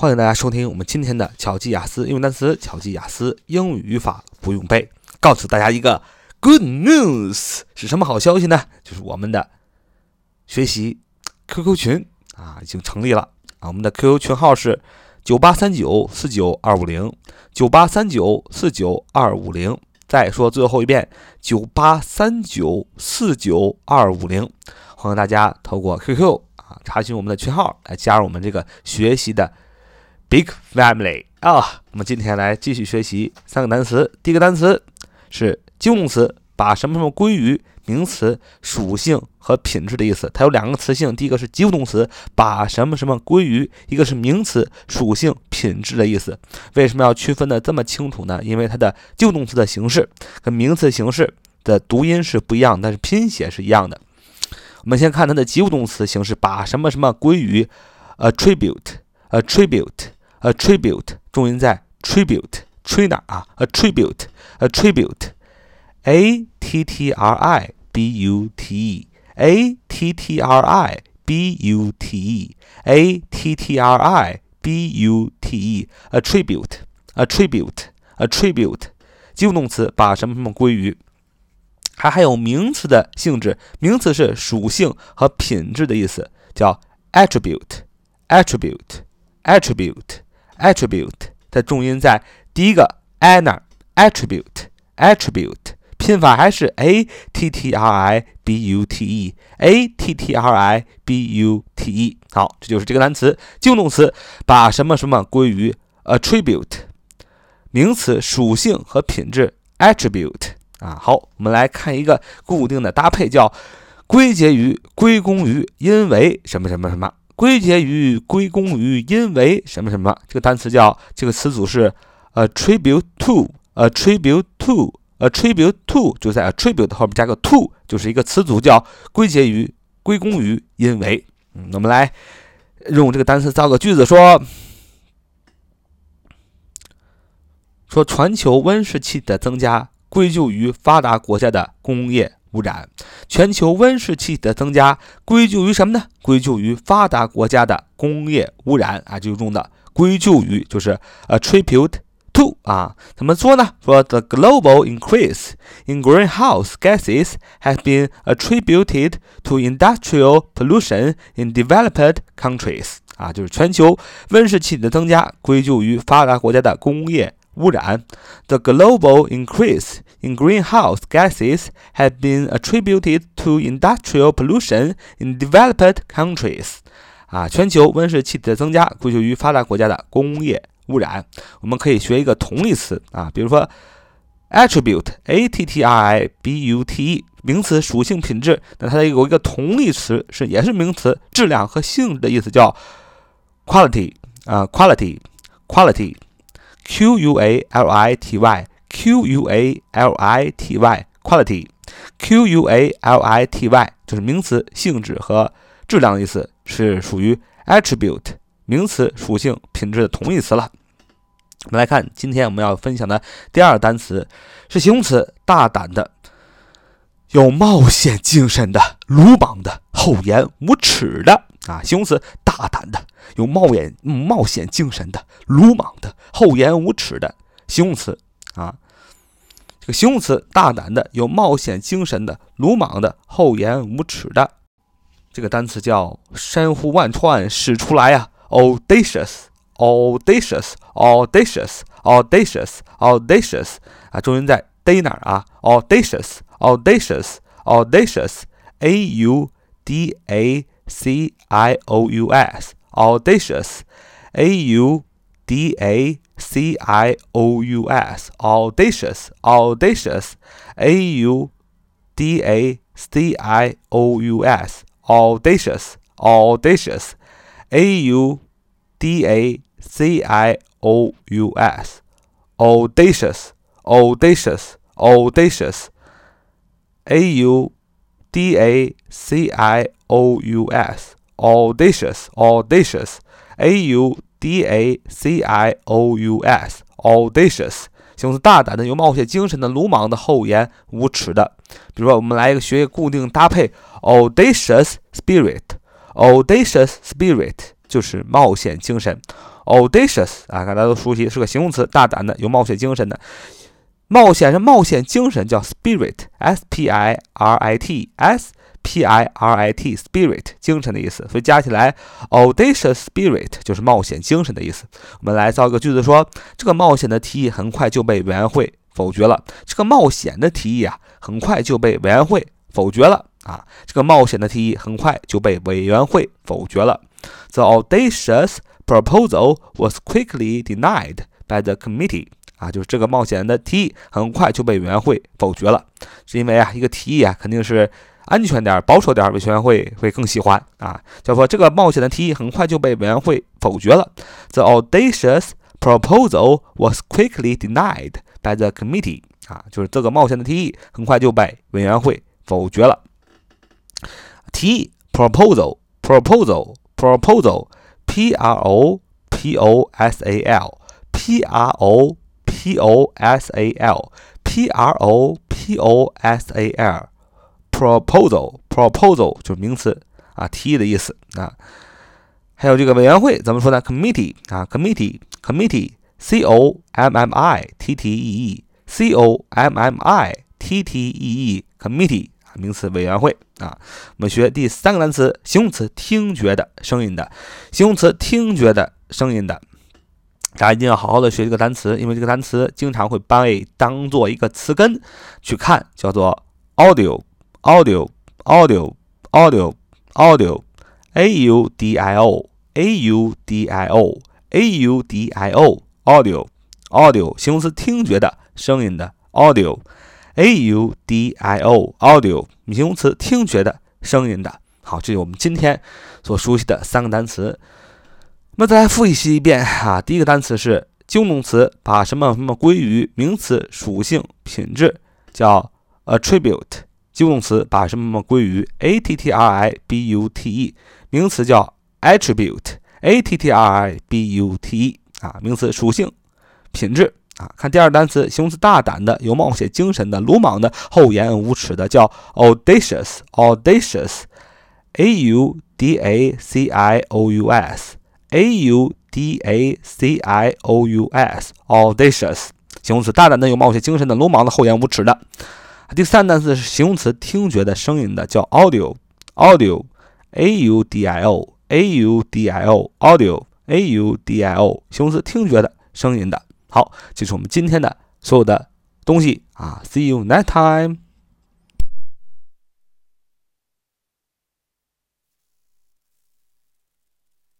欢迎大家收听我们今天的巧记雅思英语单词、巧记雅思英语语法不用背。告诉大家一个 good news 是什么好消息呢？就是我们的学习 QQ 群啊已经成立了啊，我们的 QQ 群号是九八三九四九二五零九八三九四九二五零。再说最后一遍，九八三九四九二五零。欢迎大家透过 QQ 啊查询我们的群号来加入我们这个学习的。Big family 啊，我们今天来继续学习三个单词。第一个单词是及物动词，把什么什么归于名词属性和品质的意思。它有两个词性，第一个是及物动词，把什么什么归于；一个是名词属性品质的意思。为什么要区分的这么清楚呢？因为它的及物动词的形式跟名词形式的读音是不一样，但是拼写是一样的。我们先看它的及物动词形式，把什么什么归于，attribute，attribute。attribute 重音在 tribute，tribute 哪啊？attribute，attribute，a t t r i b u t e，a t t r i b u t e，a t t r i b u t e，attribute，attribute，attribute，及物动词把什么什么归于。它还有名词的性质，名词是属性和品质的意思，叫 attribute，attribute，attribute。 Attribute 的重音在第一个，an attribute attribute 拼法还是 a t t r i b u t e a t t r i b u t e 好，这就是这个单词及物动词把什么什么归于 attribute 名词属性和品质 attribute 啊，好，我们来看一个固定的搭配，叫归结于归功于因为什么什么什么。归结于、归功于、因为什么什么，这个单词叫这个词组是 attribute to，attribute to，attribute to 就在 attribute 后面加个 to，就是一个词组叫归结于、归功于、因为。嗯，我们来用这个单词造个句子，说说全球温室气体的增加归咎于发达国家的工业。污染，全球温室气体的增加归咎于什么呢？归咎于发达国家的工业污染啊，就用的归咎于就是 attribute to 啊，怎么说呢？说 the global increase in greenhouse gases has been attributed to industrial pollution in developed countries 啊，就是全球温室气体的增加归咎于发达国家的工业。污染，the global increase in greenhouse gases has been attributed to industrial pollution in developed countries。啊，全球温室气体的增加归咎于发达国家的工业污染。我们可以学一个同义词啊，比如说 attribute，a t t r i b u t e，名词属性品质。那它有一个同义词是也是名词质量和性质的意思，叫 quality 啊，quality，quality。 Q U A L I T Y Q U A L I T Y quality Q U A L I T Y 就是名词性质和质量的意思，是属于 attribute 名词属性品质的同义词了。我们来看今天我们要分享的第二单词是形容词，大胆的、有冒险精神的、鲁莽的、厚颜无耻的啊，形容词大胆的。有冒险、冒险精神的、鲁莽的、厚颜无耻的形容词啊，这个形容词大胆的、有冒险精神的、鲁莽的、厚颜无耻的，这个单词叫山呼万串使出来呀，audacious，audacious，audacious，audacious，audacious 啊，重音在 d 哪儿啊？audacious，audacious，audacious，a u d a c i o u s。audacious, a u d a c i o u s, audacious, audacious, a u d a c i o u s, audacious, audacious, a u d a c i o u s, audacious, audacious, audacious, a u d a c i o u s audacious, audacious, a u d a c i o u s, audacious，形容词大胆的、有冒险精神的、鲁莽的、厚颜无耻的。比如说，我们来一个学一个固定搭配，audacious spirit，audacious spirit 就是冒险精神 audacious 啊，大家都熟悉，是个形容词，大胆的，有冒险精神的。冒险是冒险精神，叫 spirit，s p i r i t，s p i r i t，spirit 精神的意思，所以加起来 audacious spirit 就是冒险精神的意思。我们来造一个句子，说这个冒险的提议很快就被委员会否决了。这个冒险的提议啊，很快就被委员会否决了啊。这个冒险的提议很快就被委员会否决了。The audacious proposal was quickly denied by the committee. 啊，就是这个冒险的提议很快就被委员会否决了，是因为啊，一个提议啊，肯定是安全点、保守点，委员会会更喜欢啊。叫做这个冒险的提议很快就被委员会否决了。The audacious proposal was quickly denied by the committee. 啊，就是这个冒险的提议很快就被委员会否决了。提议 proposal，proposal，proposal，p r o p o s a l，p r o P O S A L P R O P O S A L proposal proposal 就是名词啊，提议的意思啊。还有这个委员会怎么说呢？committee 啊，committee committee C O M M I T T E E C O M M I T T E E committee 啊，名词委员会啊。我们学第三个单词，形容词听觉的声音的，形容词听觉的声音的。大家一定要好好的学这个单词，因为这个单词经常会被当做一个词根去看，叫做 audio audio，audio，audio，audio，audio，a u d i o，a u d i o，a u d i o，audio，audio，形容词听觉的声音的 audio，a u d i o，audio，形容词听觉的声音的。好，这是我们今天所熟悉的三个单词。那么再来复习一遍啊！第一个单词是形容词，把什么什么归于名词属性品质，叫 attribute。形容词把什么什么归于 a t t r i b u t e，名词叫 attribute。a t t r i b u t e 啊，名词属性品质啊。看第二单词，形容词大胆的、有冒险精神的、鲁莽的、厚颜无耻的，叫 audacious。audacious，a u d a c i o u s。audacious，audacious，形容词，大胆的、有冒险精神的、鲁莽的、厚颜无耻的。第三单词是形容词，听觉的、声音的，叫 audio，audio，a u d i o，a u d i o，audio，a u d i o，形容词，听觉的、声音的。好，这是我们今天的所有的东西啊。See you next time.